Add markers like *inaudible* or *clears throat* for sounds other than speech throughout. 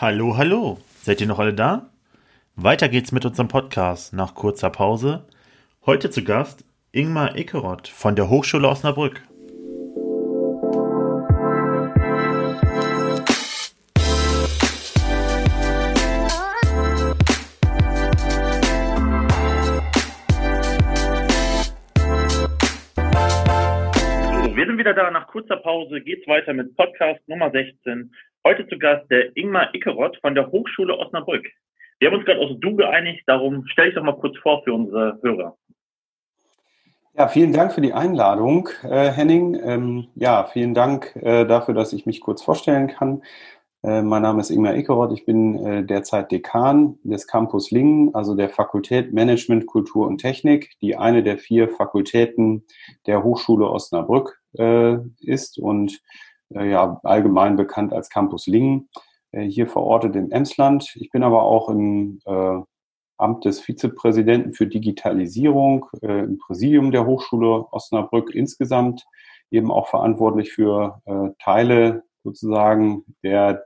Hallo, hallo. Seid ihr noch alle da? Weiter geht's mit unserem Podcast nach kurzer Pause. Heute zu Gast Ingmar Ickeroth von der Hochschule Osnabrück. Wir sind wieder da. Nach kurzer Pause geht's weiter mit Podcast Nummer 16. Heute zu Gast der Ingmar Ickeroth von der Hochschule Osnabrück. Wir haben uns gerade aus Du geeinigt, darum stelle ich doch mal kurz vor für unsere Hörer. Ja, vielen Dank für die Einladung, äh, Henning. Ähm, ja, vielen Dank äh, dafür, dass ich mich kurz vorstellen kann. Äh, mein Name ist Ingmar Ickeroth. Ich bin äh, derzeit Dekan des Campus Lingen, also der Fakultät Management, Kultur und Technik, die eine der vier Fakultäten der Hochschule Osnabrück äh, ist und ja, allgemein bekannt als Campus Lingen, äh, hier verortet im Emsland. Ich bin aber auch im äh, Amt des Vizepräsidenten für Digitalisierung äh, im Präsidium der Hochschule Osnabrück insgesamt eben auch verantwortlich für äh, Teile sozusagen der,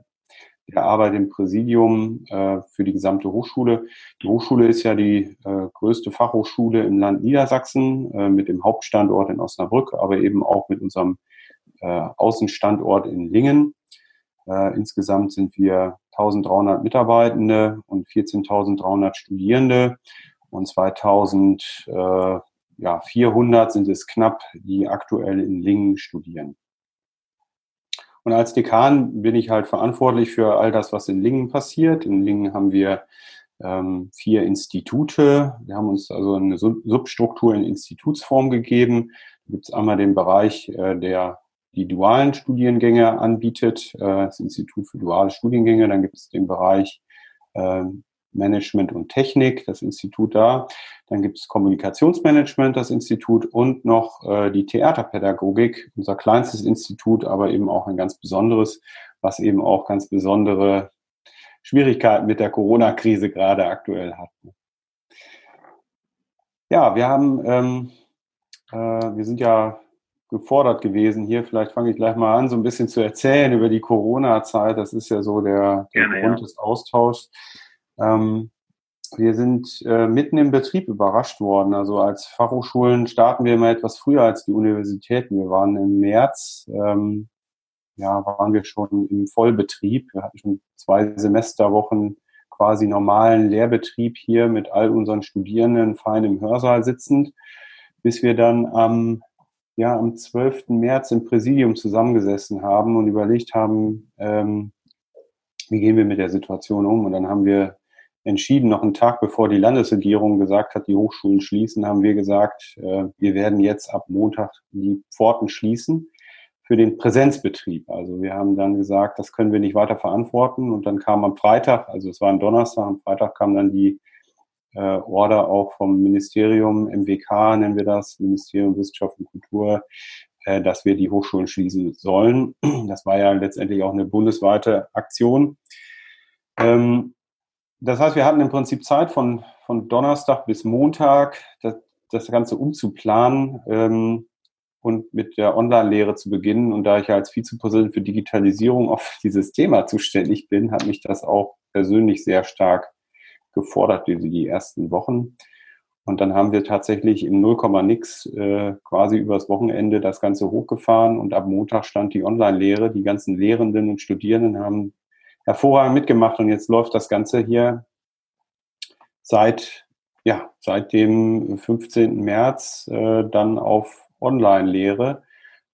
der Arbeit im Präsidium äh, für die gesamte Hochschule. Die Hochschule ist ja die äh, größte Fachhochschule im Land Niedersachsen äh, mit dem Hauptstandort in Osnabrück, aber eben auch mit unserem äh, Außenstandort in Lingen. Äh, insgesamt sind wir 1300 Mitarbeitende und 14.300 Studierende und 2400 äh, ja, 400 sind es knapp, die aktuell in Lingen studieren. Und als Dekan bin ich halt verantwortlich für all das, was in Lingen passiert. In Lingen haben wir ähm, vier Institute. Wir haben uns also eine Substruktur in Institutsform gegeben. Da gibt es einmal den Bereich äh, der die dualen Studiengänge anbietet, äh, das Institut für duale Studiengänge. Dann gibt es den Bereich äh, Management und Technik, das Institut da. Dann gibt es Kommunikationsmanagement, das Institut und noch äh, die Theaterpädagogik, unser kleinstes Institut, aber eben auch ein ganz besonderes, was eben auch ganz besondere Schwierigkeiten mit der Corona-Krise gerade aktuell hat. Ja, wir haben, ähm, äh, wir sind ja gefordert gewesen hier. Vielleicht fange ich gleich mal an, so ein bisschen zu erzählen über die Corona-Zeit. Das ist ja so der, der Gerne, Grund ja. des Austauschs. Ähm, wir sind äh, mitten im Betrieb überrascht worden. Also als Fachhochschulen starten wir immer etwas früher als die Universitäten. Wir waren im März, ähm, ja, waren wir schon im Vollbetrieb. Wir hatten schon zwei Semesterwochen quasi normalen Lehrbetrieb hier mit all unseren Studierenden fein im Hörsaal sitzend, bis wir dann am ja am 12. März im Präsidium zusammengesessen haben und überlegt haben, ähm, wie gehen wir mit der Situation um. Und dann haben wir entschieden, noch einen Tag bevor die Landesregierung gesagt hat, die Hochschulen schließen, haben wir gesagt, äh, wir werden jetzt ab Montag die Pforten schließen für den Präsenzbetrieb. Also wir haben dann gesagt, das können wir nicht weiter verantworten. Und dann kam am Freitag, also es war ein Donnerstag, am Freitag kam dann die äh, Order auch vom Ministerium, MWK nennen wir das, Ministerium Wissenschaft und Kultur, äh, dass wir die Hochschulen schließen sollen. *clears throat* Das war ja letztendlich auch eine bundesweite Aktion. Ähm, das heißt, wir hatten im Prinzip Zeit von, von Donnerstag bis Montag, das, das Ganze umzuplanen ähm, und mit der Online-Lehre zu beginnen. Und da ich ja als Vizepräsident für Digitalisierung auf *laughs* dieses Thema zuständig bin, hat mich das auch persönlich sehr stark gefordert, die, die ersten Wochen. Und dann haben wir tatsächlich im 0, nix äh, quasi übers Wochenende das Ganze hochgefahren und ab Montag stand die Online-Lehre. Die ganzen Lehrenden und Studierenden haben hervorragend mitgemacht und jetzt läuft das Ganze hier seit, ja, seit dem 15. März äh, dann auf Online-Lehre.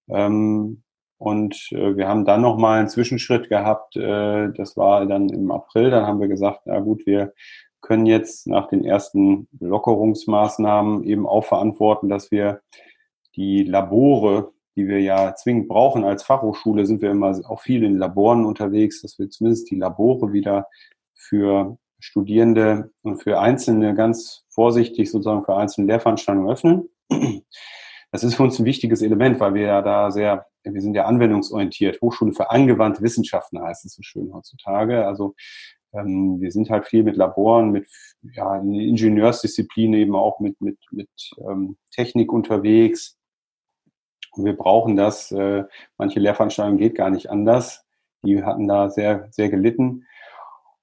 Ähm, und äh, wir haben dann nochmal einen Zwischenschritt gehabt, äh, das war dann im April, dann haben wir gesagt, na gut, wir können jetzt nach den ersten Lockerungsmaßnahmen eben auch verantworten, dass wir die Labore, die wir ja zwingend brauchen als Fachhochschule, sind wir immer auch viel in Laboren unterwegs, dass wir zumindest die Labore wieder für Studierende und für Einzelne ganz vorsichtig sozusagen für einzelne Lehrveranstaltungen öffnen. Das ist für uns ein wichtiges Element, weil wir ja da sehr, wir sind ja anwendungsorientiert. Hochschule für angewandte Wissenschaften heißt es so schön heutzutage. Also ähm, wir sind halt viel mit Laboren, mit ja, Ingenieursdisziplinen eben auch mit, mit, mit ähm, Technik unterwegs. Und wir brauchen das. Äh, manche Lehrveranstaltungen geht gar nicht anders. Die hatten da sehr, sehr gelitten.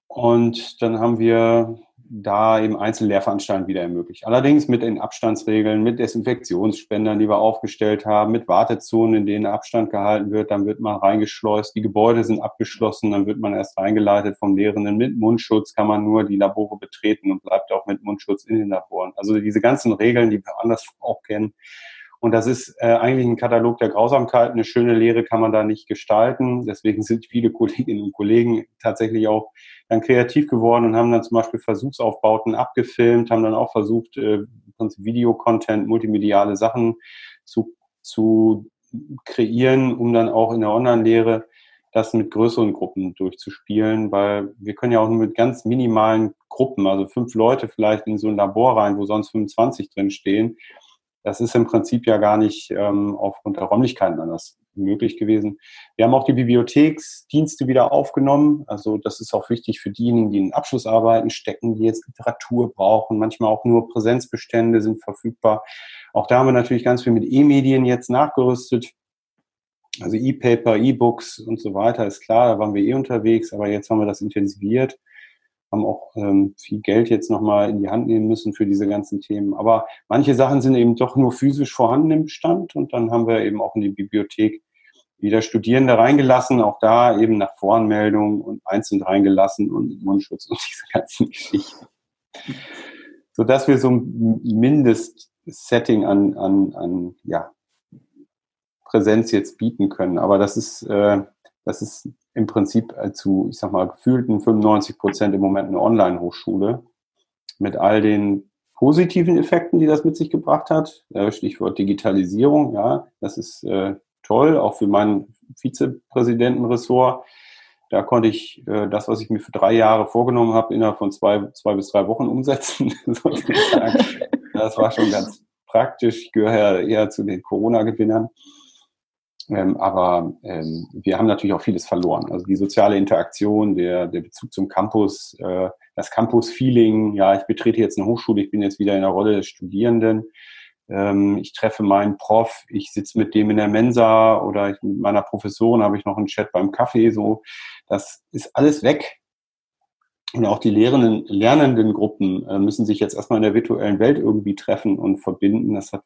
Und dann haben wir da eben Einzellehrveranstaltungen wieder ermöglicht. Allerdings mit den Abstandsregeln, mit Desinfektionsspendern, die wir aufgestellt haben, mit Wartezonen, in denen Abstand gehalten wird. Dann wird man reingeschleust. Die Gebäude sind abgeschlossen. Dann wird man erst reingeleitet vom Lehrenden. Mit Mundschutz kann man nur die Labore betreten und bleibt auch mit Mundschutz in den Laboren. Also diese ganzen Regeln, die wir anders auch kennen. Und das ist äh, eigentlich ein Katalog der Grausamkeiten. Eine schöne Lehre kann man da nicht gestalten. Deswegen sind viele Kolleginnen und Kollegen tatsächlich auch dann kreativ geworden und haben dann zum Beispiel Versuchsaufbauten abgefilmt, haben dann auch versucht, äh, Videocontent, multimediale Sachen zu, zu kreieren, um dann auch in der Online-Lehre das mit größeren Gruppen durchzuspielen, weil wir können ja auch nur mit ganz minimalen Gruppen, also fünf Leute vielleicht in so ein Labor rein, wo sonst 25 drin stehen. Das ist im Prinzip ja gar nicht ähm, aufgrund der Räumlichkeiten anders möglich gewesen. Wir haben auch die Bibliotheksdienste wieder aufgenommen. Also das ist auch wichtig für diejenigen, die in Abschlussarbeiten stecken, die jetzt Literatur brauchen. Manchmal auch nur Präsenzbestände sind verfügbar. Auch da haben wir natürlich ganz viel mit E-Medien jetzt nachgerüstet. Also E-Paper, E-Books und so weiter ist klar, da waren wir eh unterwegs, aber jetzt haben wir das intensiviert haben auch ähm, viel Geld jetzt nochmal in die Hand nehmen müssen für diese ganzen Themen. Aber manche Sachen sind eben doch nur physisch vorhanden im Bestand und dann haben wir eben auch in die Bibliothek wieder Studierende reingelassen, auch da eben nach Voranmeldung und einzeln reingelassen und Mundschutz und *laughs* diese ganzen Geschichten. Sodass wir so ein Mindestsetting an, an, an ja, Präsenz jetzt bieten können. Aber das ist, äh, das ist im Prinzip äh, zu, ich sag mal, gefühlten 95 Prozent im Moment eine Online-Hochschule mit all den positiven Effekten, die das mit sich gebracht hat. Stichwort Digitalisierung, ja, das ist äh, toll, auch für mein Vizepräsidentenressort. Da konnte ich äh, das, was ich mir für drei Jahre vorgenommen habe, innerhalb von zwei, zwei bis drei Wochen umsetzen. *laughs* das war schon ganz praktisch. Ich gehöre eher zu den Corona-Gewinnern. Ähm, aber ähm, wir haben natürlich auch vieles verloren. Also die soziale Interaktion, der, der Bezug zum Campus, äh, das Campus-Feeling, ja, ich betrete jetzt eine Hochschule, ich bin jetzt wieder in der Rolle des Studierenden, ähm, ich treffe meinen Prof, ich sitze mit dem in der Mensa oder ich, mit meiner Professorin habe ich noch einen Chat beim Kaffee, so, das ist alles weg. Und auch die Lehrenden, lernenden Gruppen äh, müssen sich jetzt erstmal in der virtuellen Welt irgendwie treffen und verbinden. Das hat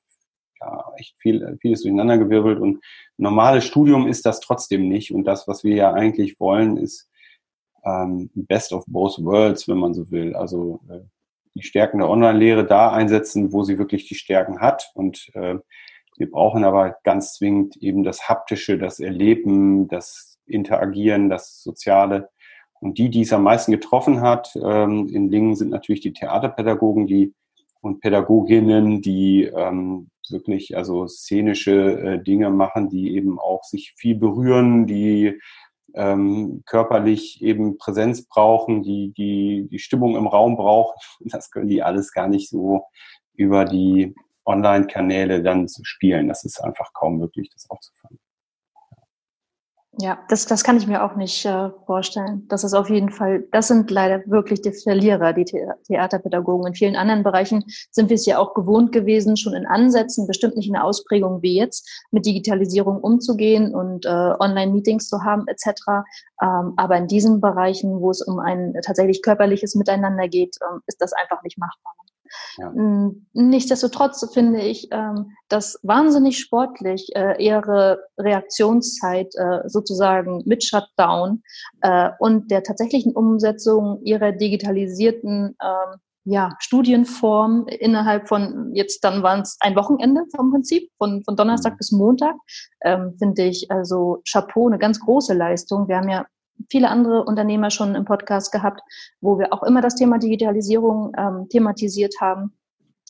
echt viel, vieles durcheinandergewirbelt und normales Studium ist das trotzdem nicht. Und das, was wir ja eigentlich wollen, ist ähm, Best of both worlds, wenn man so will. Also äh, die Stärken der Online-Lehre da einsetzen, wo sie wirklich die Stärken hat. Und äh, wir brauchen aber ganz zwingend eben das Haptische, das Erleben, das Interagieren, das Soziale. Und die, die es am meisten getroffen hat, ähm, in Dingen sind natürlich die Theaterpädagogen, die und Pädagoginnen, die ähm, wirklich also szenische äh, Dinge machen, die eben auch sich viel berühren, die ähm, körperlich eben Präsenz brauchen, die, die die Stimmung im Raum brauchen. *laughs* Das können die alles gar nicht so über die Online-Kanäle dann zu spielen. Das ist einfach kaum möglich, das aufzufangen. Ja, das, das kann ich mir auch nicht äh, vorstellen. Das ist auf jeden Fall, das sind leider wirklich die Verlierer, die The Theaterpädagogen. In vielen anderen Bereichen sind wir es ja auch gewohnt gewesen, schon in Ansätzen, bestimmt nicht in der Ausprägung wie jetzt, mit Digitalisierung umzugehen und äh, Online-Meetings zu haben etc. Ähm, aber in diesen Bereichen, wo es um ein tatsächlich körperliches Miteinander geht, ähm, ist das einfach nicht machbar. Ja. Mm, nichtsdestotrotz finde ich ähm, das wahnsinnig sportlich, äh, ihre Reaktionszeit äh, sozusagen mit Shutdown äh, und der tatsächlichen Umsetzung ihrer digitalisierten ähm, ja, Studienform innerhalb von, jetzt dann waren es ein Wochenende vom Prinzip, von, von Donnerstag mhm. bis Montag, ähm, finde ich also Chapeau, eine ganz große Leistung. Wir haben ja viele andere Unternehmer schon im Podcast gehabt, wo wir auch immer das Thema Digitalisierung ähm, thematisiert haben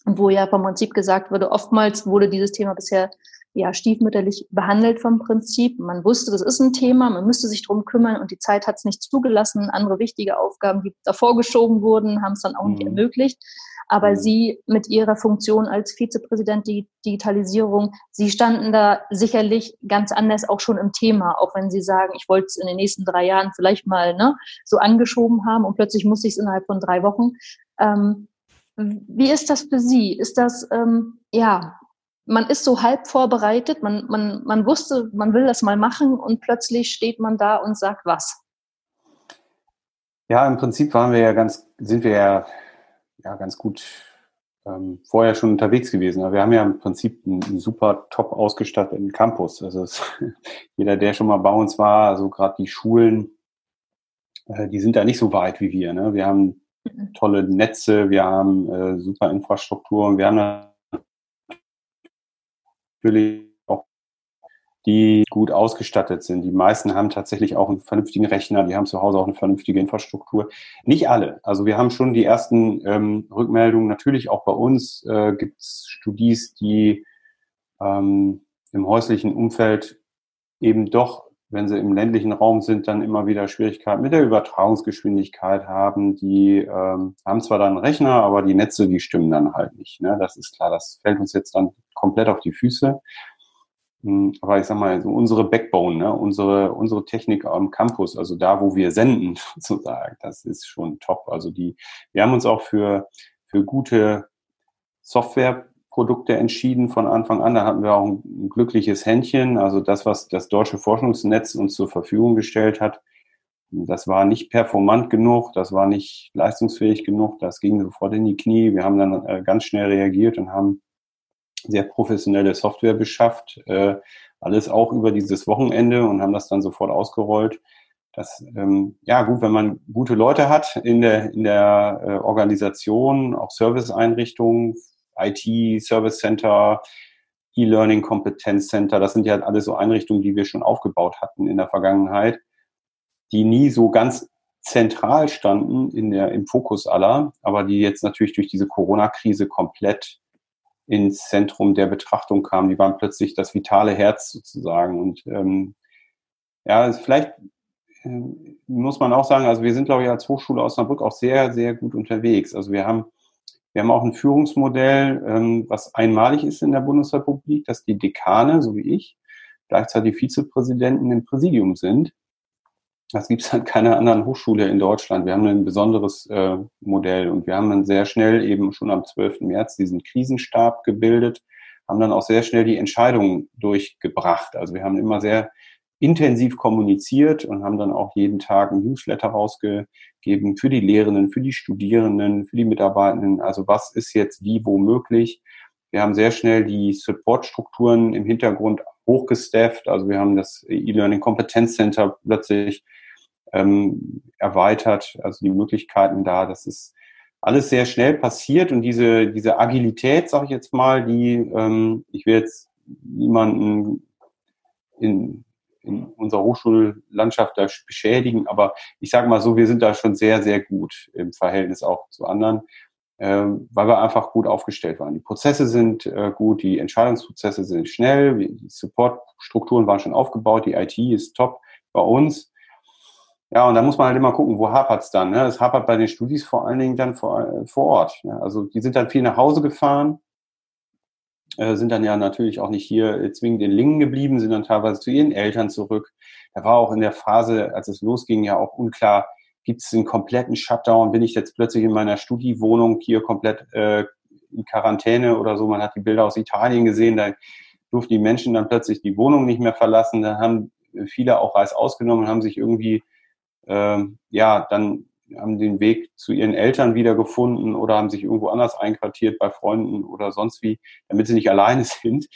und wo ja vom Prinzip gesagt wurde, oftmals wurde dieses Thema bisher ja stiefmütterlich behandelt vom Prinzip. Man wusste, das ist ein Thema, man müsste sich drum kümmern und die Zeit hat es nicht zugelassen. Andere wichtige Aufgaben, die davor geschoben wurden, haben es dann auch mhm. nicht ermöglicht. Aber mhm. Sie mit Ihrer Funktion als Vizepräsident Digitalisierung, Sie standen da sicherlich ganz anders auch schon im Thema, auch wenn Sie sagen, ich wollte es in den nächsten drei Jahren vielleicht mal ne, so angeschoben haben und plötzlich musste ich es innerhalb von drei Wochen. Ähm, wie ist das für Sie? Ist das, ähm, ja, man ist so halb vorbereitet, man, man, man wusste, man will das mal machen und plötzlich steht man da und sagt was? Ja, im Prinzip waren wir ja ganz, sind wir ja, ja ganz gut ähm, vorher schon unterwegs gewesen. Wir haben ja im Prinzip einen, einen super top ausgestatteten Campus. Also es, *laughs* jeder, der schon mal bei uns war, also gerade die Schulen, äh, die sind da nicht so weit wie wir. Ne? Wir haben mhm. tolle Netze, wir haben äh, super Infrastruktur und wir haben natürlich die gut ausgestattet sind. Die meisten haben tatsächlich auch einen vernünftigen Rechner, die haben zu Hause auch eine vernünftige Infrastruktur. Nicht alle. Also wir haben schon die ersten ähm, Rückmeldungen. Natürlich auch bei uns äh, gibt es Studis, die ähm, im häuslichen Umfeld eben doch, wenn sie im ländlichen Raum sind, dann immer wieder Schwierigkeiten mit der Übertragungsgeschwindigkeit haben. Die ähm, haben zwar dann Rechner, aber die Netze, die stimmen dann halt nicht. Ne? Das ist klar, das fällt uns jetzt dann komplett auf die Füße. Hm, aber ich sag mal, so unsere Backbone, ne, unsere, unsere Technik am Campus, also da, wo wir senden, *laughs* sozusagen, das ist schon top. Also die, wir haben uns auch für, für gute Softwareprodukte entschieden von Anfang an. Da hatten wir auch ein, ein glückliches Händchen. Also das, was das deutsche Forschungsnetz uns zur Verfügung gestellt hat, das war nicht performant genug, das war nicht leistungsfähig genug, das ging sofort in die Knie. Wir haben dann äh, ganz schnell reagiert und haben sehr professionelle Software beschafft, äh, alles auch über dieses Wochenende und haben das dann sofort ausgerollt. Das, ähm, ja gut, wenn man gute Leute hat in der, in der äh, Organisation, auch Serviceeinrichtungen, IT, Service Center, E-Learning Kompetenz Center, das sind ja alles so Einrichtungen, die wir schon aufgebaut hatten in der Vergangenheit, die nie so ganz zentral standen in der, im Fokus aller, aber die jetzt natürlich durch diese Corona-Krise komplett ins Zentrum der Betrachtung kamen. Die waren plötzlich das vitale Herz sozusagen. Und ähm, ja, vielleicht äh, muss man auch sagen, also wir sind, glaube ich, als Hochschule Osnabrück auch sehr, sehr gut unterwegs. Also wir haben, wir haben auch ein Führungsmodell, ähm, was einmalig ist in der Bundesrepublik, dass die Dekane, so wie ich, gleichzeitig Vizepräsidenten im Präsidium sind. Das gibt es an keiner anderen Hochschule in Deutschland. Wir haben ein besonderes äh, Modell und wir haben dann sehr schnell eben schon am 12. März diesen Krisenstab gebildet, haben dann auch sehr schnell die Entscheidungen durchgebracht. Also wir haben immer sehr intensiv kommuniziert und haben dann auch jeden Tag ein Newsletter rausgegeben für die Lehrenden, für die Studierenden, für die Mitarbeitenden. Also was ist jetzt wie wo möglich? Wir haben sehr schnell die Supportstrukturen im Hintergrund hochgestafft. Also wir haben das E-Learning Kompetenzcenter plötzlich ähm, erweitert, also die Möglichkeiten da. Das ist alles sehr schnell passiert und diese, diese Agilität, sage ich jetzt mal, die, ähm, ich will jetzt niemanden in, in unserer Hochschullandschaft da beschädigen, aber ich sage mal so, wir sind da schon sehr, sehr gut im Verhältnis auch zu anderen, äh, weil wir einfach gut aufgestellt waren. Die Prozesse sind äh, gut, die Entscheidungsprozesse sind schnell, die Supportstrukturen waren schon aufgebaut, die IT ist top bei uns. Ja, und da muss man halt immer gucken, wo hapert es dann. Ne? Es hapert bei den Studis vor allen Dingen dann vor, vor Ort. Ne? Also die sind dann viel nach Hause gefahren, äh, sind dann ja natürlich auch nicht hier zwingend in Lingen geblieben, sind dann teilweise zu ihren Eltern zurück. Da war auch in der Phase, als es losging, ja auch unklar, gibt es einen kompletten Shutdown? Bin ich jetzt plötzlich in meiner Studiwohnung hier komplett äh, in Quarantäne oder so? Man hat die Bilder aus Italien gesehen, da durften die Menschen dann plötzlich die Wohnung nicht mehr verlassen. Da haben viele auch Reis ausgenommen, haben sich irgendwie ähm, ja, dann haben den Weg zu ihren Eltern wiedergefunden oder haben sich irgendwo anders einquartiert bei Freunden oder sonst wie, damit sie nicht alleine *laughs* sind.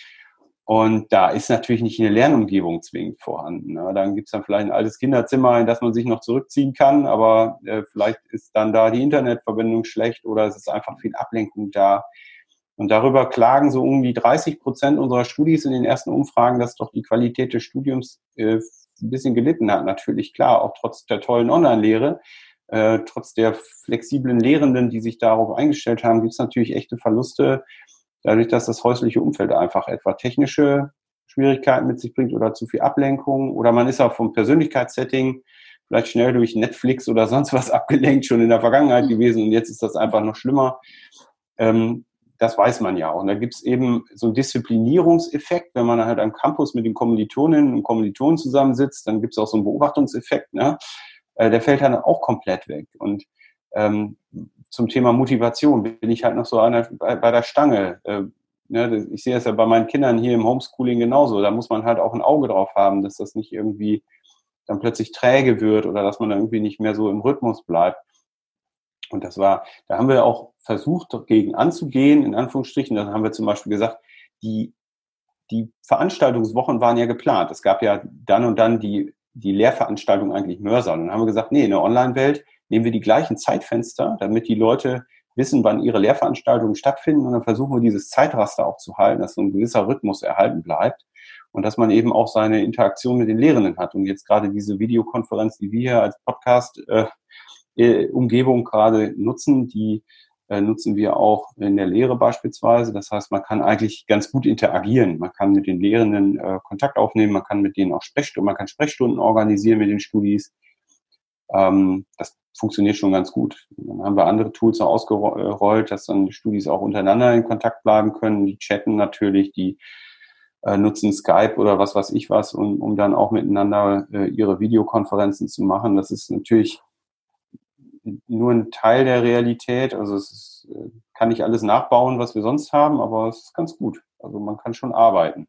Und da ist natürlich nicht eine Lernumgebung zwingend vorhanden. Ne? Dann gibt's dann vielleicht ein altes Kinderzimmer, in das man sich noch zurückziehen kann, aber äh, vielleicht ist dann da die Internetverbindung schlecht oder es ist einfach viel Ablenkung da. Und darüber klagen so um die 30 Prozent unserer Studis in den ersten Umfragen, dass doch die Qualität des Studiums äh, ein bisschen gelitten hat, natürlich klar, auch trotz der tollen Online-Lehre, äh, trotz der flexiblen Lehrenden, die sich darauf eingestellt haben, gibt es natürlich echte Verluste, dadurch, dass das häusliche Umfeld einfach etwa technische Schwierigkeiten mit sich bringt oder zu viel Ablenkung oder man ist auch vom Persönlichkeitssetting vielleicht schnell durch Netflix oder sonst was *laughs* abgelenkt, schon in der Vergangenheit mhm. gewesen und jetzt ist das einfach noch schlimmer. Ähm, das weiß man ja. Und da gibt es eben so einen Disziplinierungseffekt, wenn man halt am Campus mit den Kommilitoninnen und Kommilitonen zusammensitzt, dann gibt es auch so einen Beobachtungseffekt, ne? Äh, der fällt dann auch komplett weg. Und ähm, zum Thema Motivation bin ich halt noch so einer, bei, bei der Stange. Äh, ne? Ich sehe es ja bei meinen Kindern hier im Homeschooling genauso. Da muss man halt auch ein Auge drauf haben, dass das nicht irgendwie dann plötzlich träge wird oder dass man irgendwie nicht mehr so im Rhythmus bleibt. Und das war, da haben wir auch versucht, dagegen anzugehen, in Anführungsstrichen. Dann haben wir zum Beispiel gesagt, die, die Veranstaltungswochen waren ja geplant. Es gab ja dann und dann die, die Lehrveranstaltung eigentlich Mörser. Und dann haben wir gesagt, nee, in der Online-Welt nehmen wir die gleichen Zeitfenster, damit die Leute wissen, wann ihre Lehrveranstaltungen stattfinden. Und dann versuchen wir dieses Zeitraster auch zu halten, dass so ein gewisser Rhythmus erhalten bleibt und dass man eben auch seine Interaktion mit den Lehrenden hat. Und jetzt gerade diese Videokonferenz, die wir hier als Podcast äh, äh, gerade nutzen, die nutzen wir auch in der Lehre beispielsweise. Das heißt, man kann eigentlich ganz gut interagieren. Man kann mit den Lehrenden äh, Kontakt aufnehmen, man kann mit denen auch Sprechstunden, man kann Sprechstunden organisieren mit den Studis. Ähm, das funktioniert schon ganz gut. Dann haben wir andere Tools ausgerollt, dass dann die Studis auch untereinander in Kontakt bleiben können. Die chatten natürlich, die äh, nutzen Skype oder was weiß ich was, um, um dann auch miteinander äh, ihre Videokonferenzen zu machen. Das ist natürlich nur ein Teil der Realität. Also es ist, äh, kann nicht alles nachbauen, was wir sonst haben, aber es ist ganz gut. Also man kann schon arbeiten.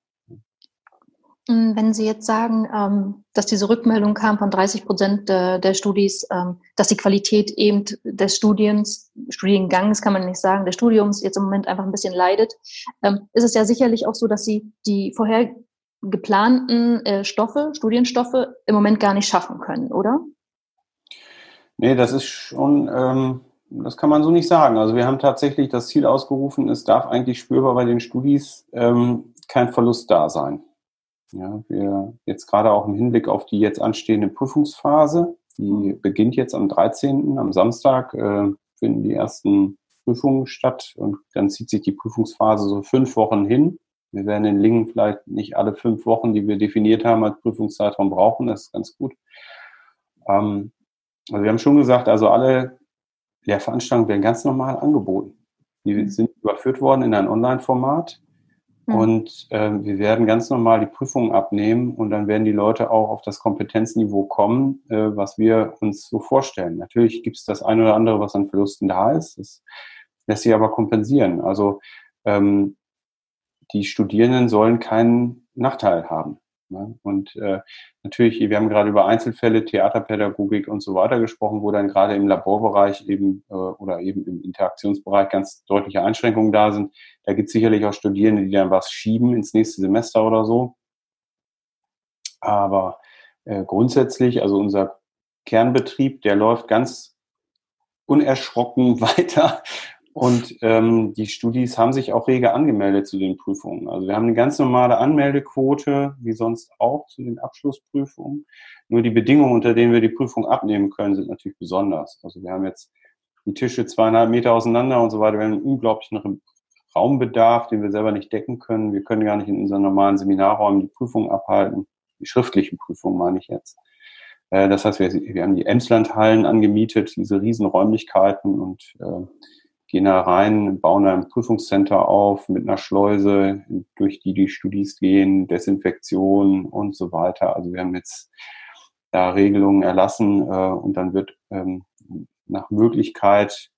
Wenn Sie jetzt sagen, ähm, dass diese Rückmeldung kam von 30 Prozent der Studis, ähm, dass die Qualität eben des Studiens, Studiengangs kann man nicht sagen, des Studiums jetzt im Moment einfach ein bisschen leidet, ähm, ist es ja sicherlich auch so, dass Sie die vorher geplanten äh, Stoffe, Studienstoffe im Moment gar nicht schaffen können, oder? Nee, das ist schon, das kann man so nicht sagen. Also wir haben tatsächlich das Ziel ausgerufen, es darf eigentlich spürbar bei den Studis kein Verlust da sein. Ja, wir jetzt gerade auch im Hinblick auf die jetzt anstehende Prüfungsphase, die mhm. beginnt jetzt am 13. am Samstag, äh, finden die ersten Prüfungen statt und dann zieht sich die Prüfungsphase so fünf Wochen hin. Wir werden in Lingen vielleicht nicht alle fünf Wochen, die wir definiert haben als Prüfungszeitraum brauchen, das ist ganz gut. Ähm, also wir haben schon gesagt, also alle Lehrveranstaltungen werden ganz normal angeboten. Die mhm. sind überführt worden in ein Online-Format. Mhm. Und äh, wir werden ganz normal die Prüfungen abnehmen und dann werden die Leute auch auf das Kompetenzniveau kommen, äh, was wir uns so vorstellen. Natürlich gibt es das eine oder andere, was an Verlusten da ist. Das lässt sich aber kompensieren. Also ähm, die Studierenden sollen keinen Nachteil haben. Ne? Und äh, natürlich, wir haben gerade über Einzelfälle, Theaterpädagogik und so weiter gesprochen, wo dann gerade im Laborbereich eben äh, oder eben im Interaktionsbereich ganz deutliche Einschränkungen da sind. Da gibt es sicherlich auch Studierende, die dann was schieben ins nächste Semester oder so. Aber äh, grundsätzlich, also unser Kernbetrieb, der läuft ganz unerschrocken *laughs* weiter und ähm, die Studis haben sich auch rege angemeldet zu den Prüfungen. Also wir haben eine ganz normale Anmeldequote, wie sonst auch zu den Abschlussprüfungen. Nur die Bedingungen, unter denen wir die Prüfung abnehmen können, sind natürlich besonders. Also wir haben jetzt die Tische zweieinhalb Meter auseinander und so weiter. Wir haben einen unglaublichen Raumbedarf, den wir selber nicht decken können. Wir können gar nicht in unseren normalen Seminarräumen die Prüfungen abhalten. Die schriftlichen Prüfungen meine ich jetzt. Äh, das heißt, wir, wir haben die Emslandhallen angemietet, diese riesen Räumlichkeiten und äh, gehen da rein, bauen ein Prüfungscenter auf mit einer Schleuse, durch die die Studis gehen, Desinfektion und so weiter. Also wir haben jetzt da Regelungen erlassen äh, und dann wird ähm, nach Möglichkeit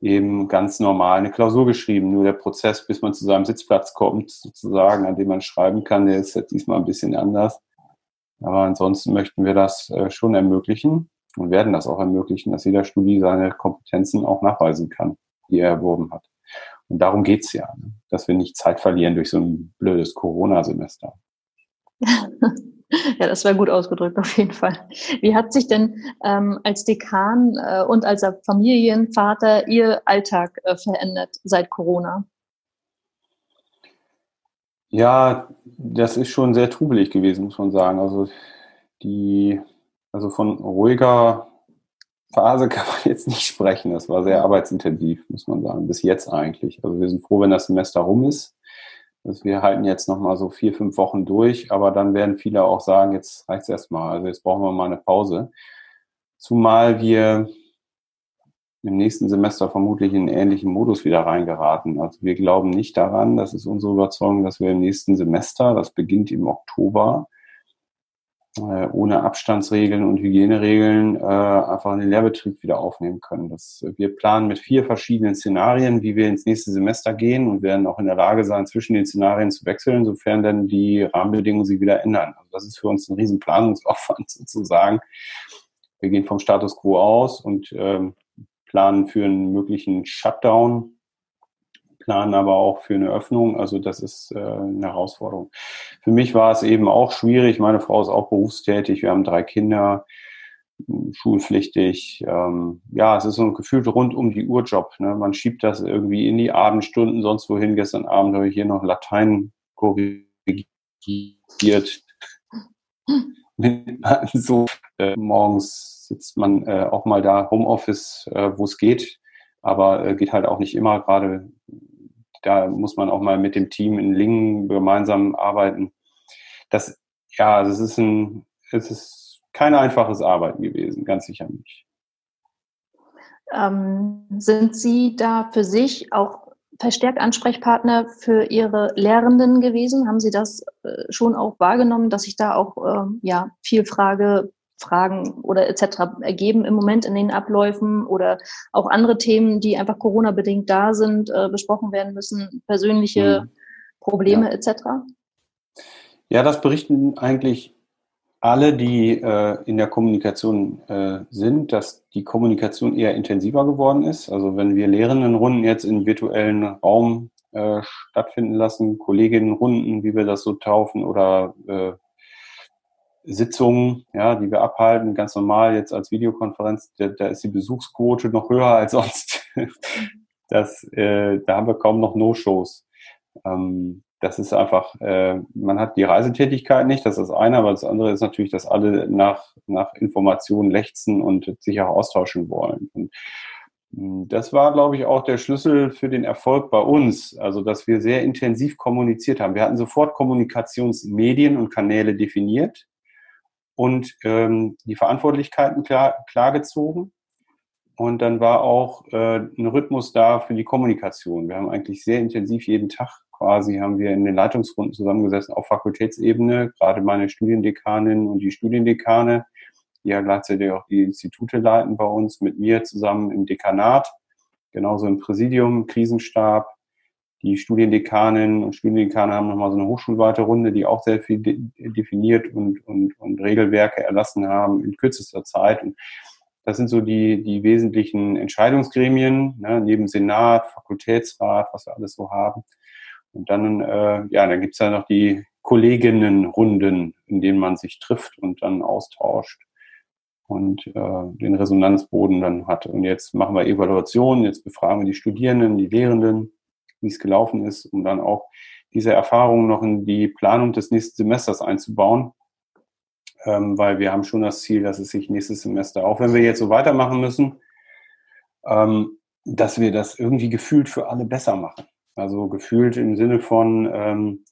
eben ganz normal eine Klausur geschrieben. Nur der Prozess, bis man zu seinem Sitzplatz kommt, sozusagen, an dem man schreiben kann, der ist jetzt diesmal ein bisschen anders. Aber ansonsten möchten wir das äh, schon ermöglichen und werden das auch ermöglichen, dass jeder Studi seine Kompetenzen auch nachweisen kann die er erworben hat. Und darum geht's ja, ne? dass wir nicht Zeit verlieren durch so ein blödes Corona-Semester. *laughs* Ja, das war gut ausgedrückt auf jeden Fall. Wie hat sich denn ähm, als Dekan äh, und als Familienvater Ihr Alltag äh, verändert seit Corona? Ja, das ist schon sehr trubelig gewesen, muss man sagen. Also die, also von ruhiger Phase kann man jetzt nicht sprechen. Das war sehr arbeitsintensiv, muss man sagen, bis jetzt eigentlich. Also wir sind froh, wenn das Semester rum ist. Also wir halten jetzt noch mal so vier, fünf Wochen durch, aber dann werden viele auch sagen, jetzt reicht's erstmal. Also jetzt brauchen wir mal eine Pause. Zumal wir im nächsten Semester vermutlich in einen ähnlichen Modus wieder reingeraten. Also wir glauben nicht daran, das ist unsere Überzeugung, dass wir im nächsten Semester, das beginnt im Oktober, äh, ohne Abstandsregeln und Hygieneregeln äh, einfach in den Lehrbetrieb wieder aufnehmen können. Das, wir planen mit vier verschiedenen Szenarien, wie wir ins nächste Semester gehen und werden auch in der Lage sein, zwischen den Szenarien zu wechseln, sofern dann die Rahmenbedingungen sich wieder ändern. Also das ist für uns ein riesen Planungsaufwand *laughs* sozusagen. Wir gehen vom Status quo aus und ähm, planen für einen möglichen Shutdown planen aber auch für eine Öffnung. Also das ist äh, eine Herausforderung. Für mich war es eben auch schwierig. Meine Frau ist auch berufstätig. Wir haben drei Kinder, schulpflichtig. Ähm, ja, es ist so ein gefühlt rund um die Uhr Job. Ne? Man schiebt das irgendwie in die Abendstunden, sonst wohin. Gestern Abend habe ich hier noch Latein korrigiert. *laughs* so äh, morgens sitzt man äh, auch mal da Homeoffice, äh, wo es geht, aber äh, geht halt auch nicht immer. Gerade da muss man auch mal mit dem Team in Lingen gemeinsam arbeiten. Das, ja, also es ist ein, es ist kein einfaches Arbeiten gewesen, ganz sicher nicht. Ähm, sind Sie da für sich auch verstärkt Ansprechpartner für Ihre Lehrenden gewesen? Haben Sie das äh, schon auch wahrgenommen, dass sich da auch äh, ja, viel Frage Fragen oder etc. ergeben im Moment in den Abläufen oder auch andere Themen, die einfach Corona-bedingt da sind, äh, besprochen werden müssen, persönliche mhm. Probleme ja. etc.? Ja, das berichten eigentlich alle, die äh, in der Kommunikation äh, sind, dass die Kommunikation eher intensiver geworden ist. Also wenn wir Lehrendenrunden jetzt in virtuellen Raum äh, stattfinden lassen, Kolleginnenrunden, wie wir das so taufen, oder äh, Sitzungen, ja, die wir abhalten, ganz normal jetzt als Videokonferenz, da, da ist die Besuchsquote noch höher als *laughs* sonst. das, äh, da haben wir kaum noch No-Shows. Ähm, das ist einfach, äh, man hat die Reisetätigkeit nicht, das ist das eine, aber das andere ist natürlich, dass alle nach, nach Informationen lechzen und sich auch austauschen wollen. Und hm, das war, glaube ich, auch der Schlüssel für den Erfolg bei uns. Also, dass wir sehr intensiv kommuniziert haben. Wir hatten sofort Kommunikationsmedien und Kanäle definiert und ähm, die Verantwortlichkeiten klar, klar gezogen. Und dann war auch äh, ein Rhythmus da für die Kommunikation. Wir haben eigentlich sehr intensiv jeden Tag quasi haben wir in den Leitungsrunden zusammengesessen auf Fakultätsebene, gerade meine Studiendekanin und die Studiendekane, die ja gleichzeitig auch die Institute leiten bei uns, mit mir zusammen im Dekanat, genauso im Präsidium, Krisenstab, die Studiendekaninnen und Studiendekane haben nochmal so eine hochschulweite Runde, die auch sehr viel de definiert und, und, und Regelwerke erlassen haben in kürzester Zeit. Und das sind so die, die wesentlichen Entscheidungsgremien, ne, neben Senat, Fakultätsrat, was wir alles so haben. Und dann, äh, ja, dann gibt's ja noch die Kolleginnenrunden, in denen man sich trifft und dann austauscht und äh, den Resonanzboden dann hat. Und jetzt machen wir Evaluationen, jetzt befragen wir die Studierenden, die Lehrenden wie es gelaufen ist, um dann auch diese Erfahrungen noch in die Planung des nächsten Semesters einzubauen. Ähm, weil wir haben schon das Ziel, dass es sich nächstes Semester, auch wenn wir jetzt so weitermachen müssen, ähm, dass wir das irgendwie gefühlt für alle besser machen. Also gefühlt im Sinne von, ähm,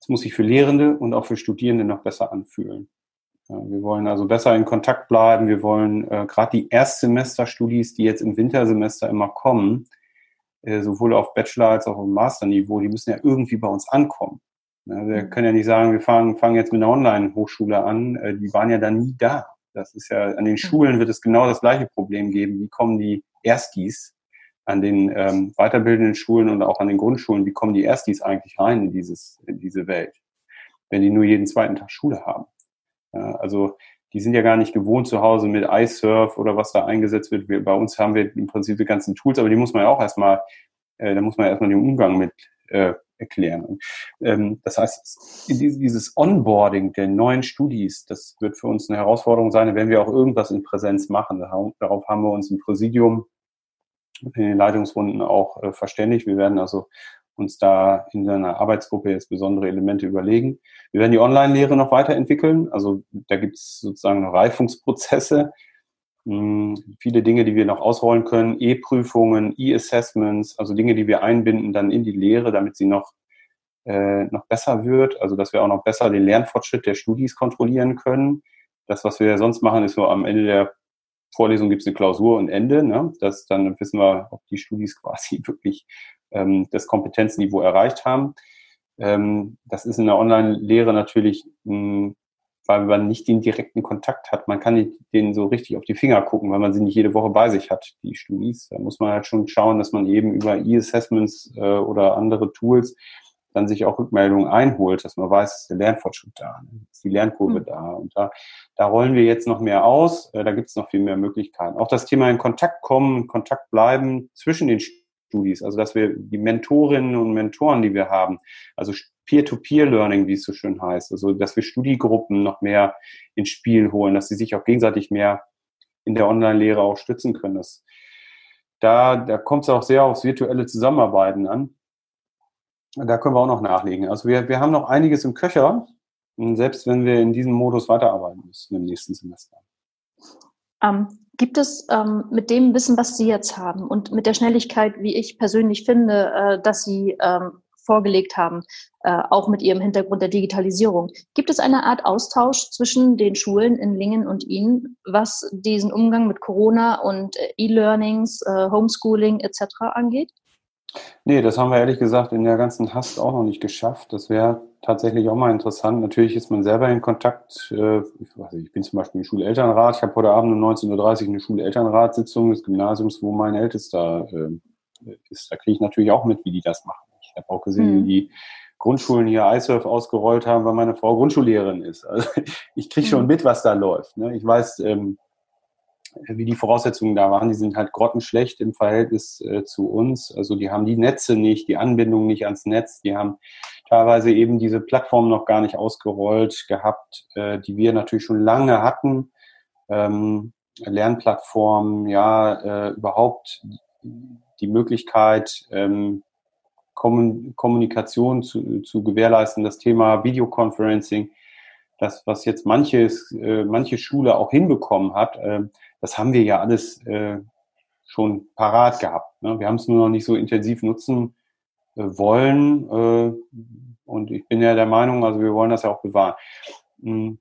es muss sich für Lehrende und auch für Studierende noch besser anfühlen. Ja, wir wollen also besser in Kontakt bleiben. Wir wollen äh, gerade die Erstsemesterstudis, die jetzt im Wintersemester immer kommen, sowohl auf Bachelor- als auch auf Masterniveau, die müssen ja irgendwie bei uns ankommen. wir mhm. können ja nicht sagen, wir fangen, fangen jetzt mit einer Online-Hochschule an. Äh, die waren ja dann nie da. Das ist ja, an den mhm. Schulen wird es genau das gleiche Problem geben. Wie kommen die Erstis an den ähm, weiterbildenden Schulen und auch an den Grundschulen, wie kommen die Erstis eigentlich rein in, dieses, in diese Welt, wenn die nur jeden zweiten Tag Schule haben? Ja, also die sind ja gar nicht gewohnt zu Hause mit iSurf oder was da eingesetzt wird. Wir, bei uns haben wir im Prinzip die ganzen Tools, aber die muss man ja auch erstmal, äh, da muss man ja erstmal den Umgang mit äh, erklären. Und, ähm, das heißt, dieses Onboarding der neuen Studis, das wird für uns eine Herausforderung sein, wenn wir auch irgendwas in Präsenz machen. Darauf haben wir uns im Präsidium in den Leitungsrunden auch äh, verständigt. Wir werden also uns da in einer Arbeitsgruppe jetzt besondere Elemente überlegen. Wir werden die Online-Lehre noch weiterentwickeln. Also da gibt es sozusagen noch Reifungsprozesse. Hm, viele Dinge, die wir noch ausrollen können, E-Prüfungen, E-Assessments, also Dinge, die wir einbinden dann in die Lehre, damit sie noch, äh, noch besser wird, also dass wir auch noch besser den Lernfortschritt der Studis kontrollieren können. Das, was wir sonst machen, ist nur am Ende der Vorlesung gibt es eine Klausur und Ende. Ne? Das, dann wissen wir, ob die Studis *laughs* quasi wirklich ähm, das Kompetenzniveau erreicht haben. Ähm, das ist in der Online-Lehre natürlich mh, weil man nicht den direkten Kontakt hat. Man kann nicht denen so richtig auf die Finger gucken, weil man sie nicht jede Woche bei sich hat, die Studis. Da muss man halt schon schauen, dass man eben über E-Assessments äh, oder andere Tools dann sich auch Rückmeldungen einholt, dass man weiß, ist der Lernfortschritt da, ist die Lernkurve mhm. da. Und da, da rollen wir jetzt noch mehr aus. Äh, da gibt es noch viel mehr Möglichkeiten. Auch das Thema in Kontakt kommen, Kontakt bleiben zwischen den Studis, also dass wir die Mentorinnen und Mentoren, die wir haben, also Peer-to-Peer-Learning, wie es so schön heißt, also dass wir Studiegruppen noch mehr ins Spiel holen, dass sie sich auch gegenseitig mehr in der Online-Lehre auch stützen können. Das, da da kommt es auch sehr aufs virtuelle Zusammenarbeiten an. Da können wir auch noch nachlegen. Also wir, wir haben noch einiges im Köcher, selbst wenn wir in diesem Modus weiterarbeiten müssen im nächsten Semester. Ähm, gibt es ähm, mit dem Wissen, was Sie jetzt haben und mit der Schnelligkeit, wie ich persönlich finde, äh, dass Sie ähm, vorgelegt haben, äh, auch mit Ihrem Hintergrund der Digitalisierung, gibt es eine Art Austausch zwischen den Schulen in Lingen und Ihnen, was diesen Umgang mit Corona und äh, E-Learnings, äh, Homeschooling etc. angeht? Nee, das haben wir ehrlich gesagt in der ganzen Hast auch noch nicht geschafft. Das wäre tatsächlich auch mal interessant. Natürlich ist man selber in Kontakt. Äh, ich, bin zum Beispiel im Schulelternrat. Ich habe heute Abend um 19.30 Uhr eine Schulelternratssitzung des Gymnasiums, wo mein Ältester äh, ist. Da kriege ich natürlich auch mit, wie die das machen. Ich habe auch gesehen, mhm. wie die Grundschulen hier iSurf ausgerollt haben, weil meine Frau Grundschullehrerin ist. Also *laughs* ich kriege schon mhm. mit, was da läuft. Ne? Ich weiß, ähm, wie die Voraussetzungen da waren. Die sind halt grottenschlecht im Verhältnis äh, zu uns. Also die haben die Netze nicht, die Anbindung nicht ans Netz. Die haben teilweise eben diese Plattform noch gar nicht ausgerollt gehabt, äh, die wir natürlich schon lange hatten. Ähm, Lernplattformen, ja, äh, überhaupt die Möglichkeit, ähm, Kommunikation zu, zu gewährleisten, das Thema Videoconferencing, das, was jetzt manches, äh, manche Schule auch hinbekommen hat, äh, das haben wir ja alles äh, schon parat gehabt. Ne? Wir haben es nur noch nicht so intensiv nutzen äh, wollen. Äh, und ich bin ja der Meinung, also wir wollen das ja auch bewahren. Mhm.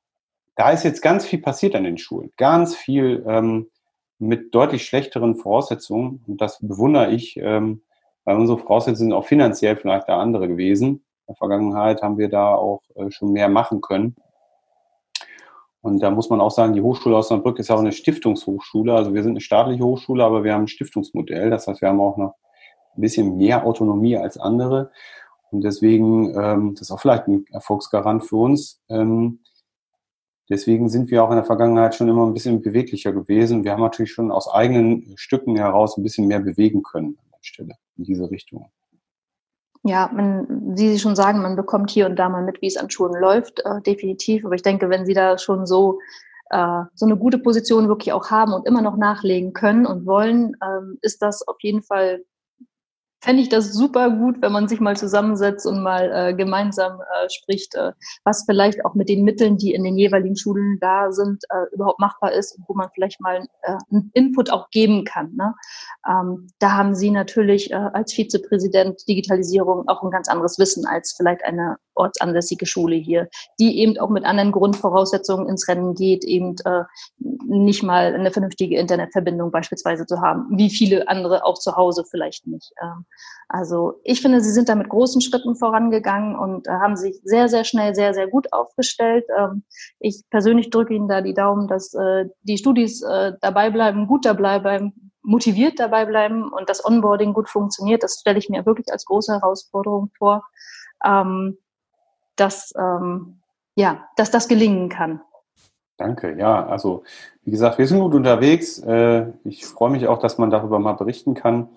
Da ist jetzt ganz viel passiert an den Schulen. Ganz viel ähm, mit deutlich schlechteren Voraussetzungen. Und das bewundere ich, ähm, weil unsere Voraussetzungen sind auch finanziell vielleicht da andere gewesen. In der Vergangenheit haben wir da auch äh, schon mehr machen können. Und da muss man auch sagen, die Hochschule Osnabrück ist auch eine Stiftungshochschule. Also wir sind eine staatliche Hochschule, aber wir haben ein Stiftungsmodell. Das heißt, wir haben auch noch ein bisschen mehr Autonomie als andere. Und deswegen, ähm, das ist auch vielleicht ein Erfolgsgarant für uns. Ähm, deswegen sind wir auch in der Vergangenheit schon immer ein bisschen beweglicher gewesen. Wir haben natürlich schon aus eigenen Stücken heraus ein bisschen mehr bewegen können an der Stelle in diese Richtung. Ja, man, wie Sie schon sagen, man bekommt hier und da mal mit, wie es an Schulen läuft, äh, definitiv. Aber ich denke, wenn Sie da schon so, äh, so eine gute Position wirklich auch haben und immer noch nachlegen können und wollen, ähm, ist das auf jeden Fall fände ich das super gut, wenn man sich mal zusammensetzt und mal äh, gemeinsam äh, spricht, äh, was vielleicht auch mit den Mitteln, die in den jeweiligen Schulen da sind, äh, überhaupt machbar ist und wo man vielleicht mal äh, einen Input auch geben kann. Ne? Ähm, da haben Sie natürlich äh, als Vizepräsident Digitalisierung auch ein ganz anderes Wissen als vielleicht eine ortsansässige Schule hier, die eben auch mit anderen Grundvoraussetzungen ins Rennen geht, eben äh, nicht mal eine vernünftige Internetverbindung beispielsweise zu haben, wie viele andere auch zu Hause vielleicht nicht. Ähm, also ich finde, sie sind da mit großen Schritten vorangegangen und äh, haben sich sehr, sehr schnell, sehr, sehr gut aufgestellt. Ähm, ich persönlich drücke Ihnen da die Daumen, dass äh, die Studis äh, dabei bleiben, gut dabei bleiben, motiviert dabei bleiben und das Onboarding gut funktioniert. Das stelle ich mir wirklich als große Herausforderung vor, ähm, dass, ähm, ja, dass das gelingen kann. Danke, ja, also wie gesagt, wir sind gut unterwegs. Ich freue mich auch, dass man darüber mal berichten kann.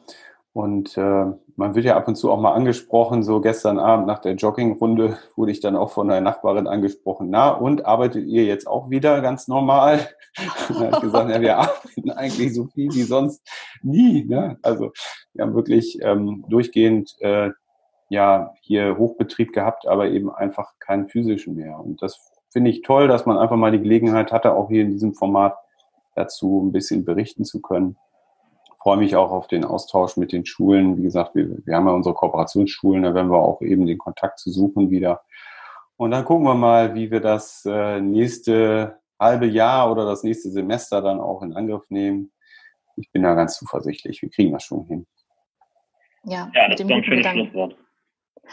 Und äh, man wird ja ab und zu auch mal angesprochen, so gestern Abend nach der Joggingrunde wurde ich dann auch von einer Nachbarin angesprochen, na und arbeitet ihr jetzt auch wieder ganz normal? *laughs* Und hat gesagt, ja, wir arbeiten eigentlich so viel wie sonst nie. Ne? Also wir haben wirklich ähm, durchgehend äh, ja hier Hochbetrieb gehabt, aber eben einfach keinen physischen mehr. Und das finde ich toll, dass man einfach mal die Gelegenheit hatte, auch hier in diesem Format dazu ein bisschen berichten zu können freue mich auch auf den Austausch mit den Schulen. Wie gesagt, wir, wir haben ja unsere Kooperationsschulen, da werden wir auch eben den Kontakt zu suchen wieder. Und dann gucken wir mal, wie wir das äh, nächste halbe Jahr oder das nächste Semester dann auch in Angriff nehmen. Ich bin da ganz zuversichtlich. Wir kriegen das schon hin. Ja, ja das ist ein schönes Schlusswort.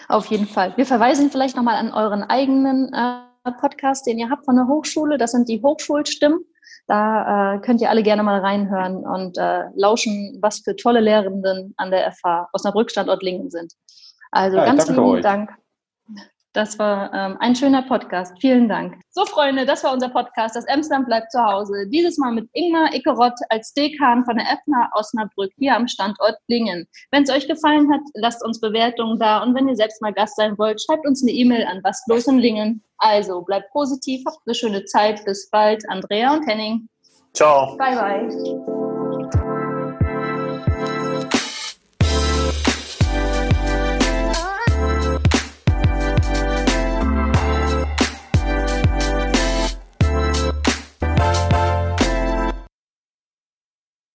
Auf jeden Fall. Wir verweisen vielleicht nochmal an euren eigenen äh, Podcast, den ihr habt von der Hochschule. Das sind die Hochschulstimmen. Da äh, könnt ihr alle gerne mal reinhören und äh, lauschen, was für tolle Lehrenden an der FH Osnabrück Standort Lingen sind. Also ja, ganz lieben euch. Dank. Das war ähm, ein schöner Podcast. Vielen Dank. So, Freunde, das war unser Podcast. Das Emsland bleibt zu Hause. Dieses Mal mit Ingmar Ickerott als Dekan von der FNA Osnabrück hier am Standort Lingen. Wenn es euch gefallen hat, lasst uns Bewertungen da. Und wenn ihr selbst mal Gast sein wollt, schreibt uns eine E-Mail an was bloß in Lingen. Also, bleibt positiv, habt eine schöne Zeit. Bis bald. Andrea und Henning. Ciao. Bye, bye.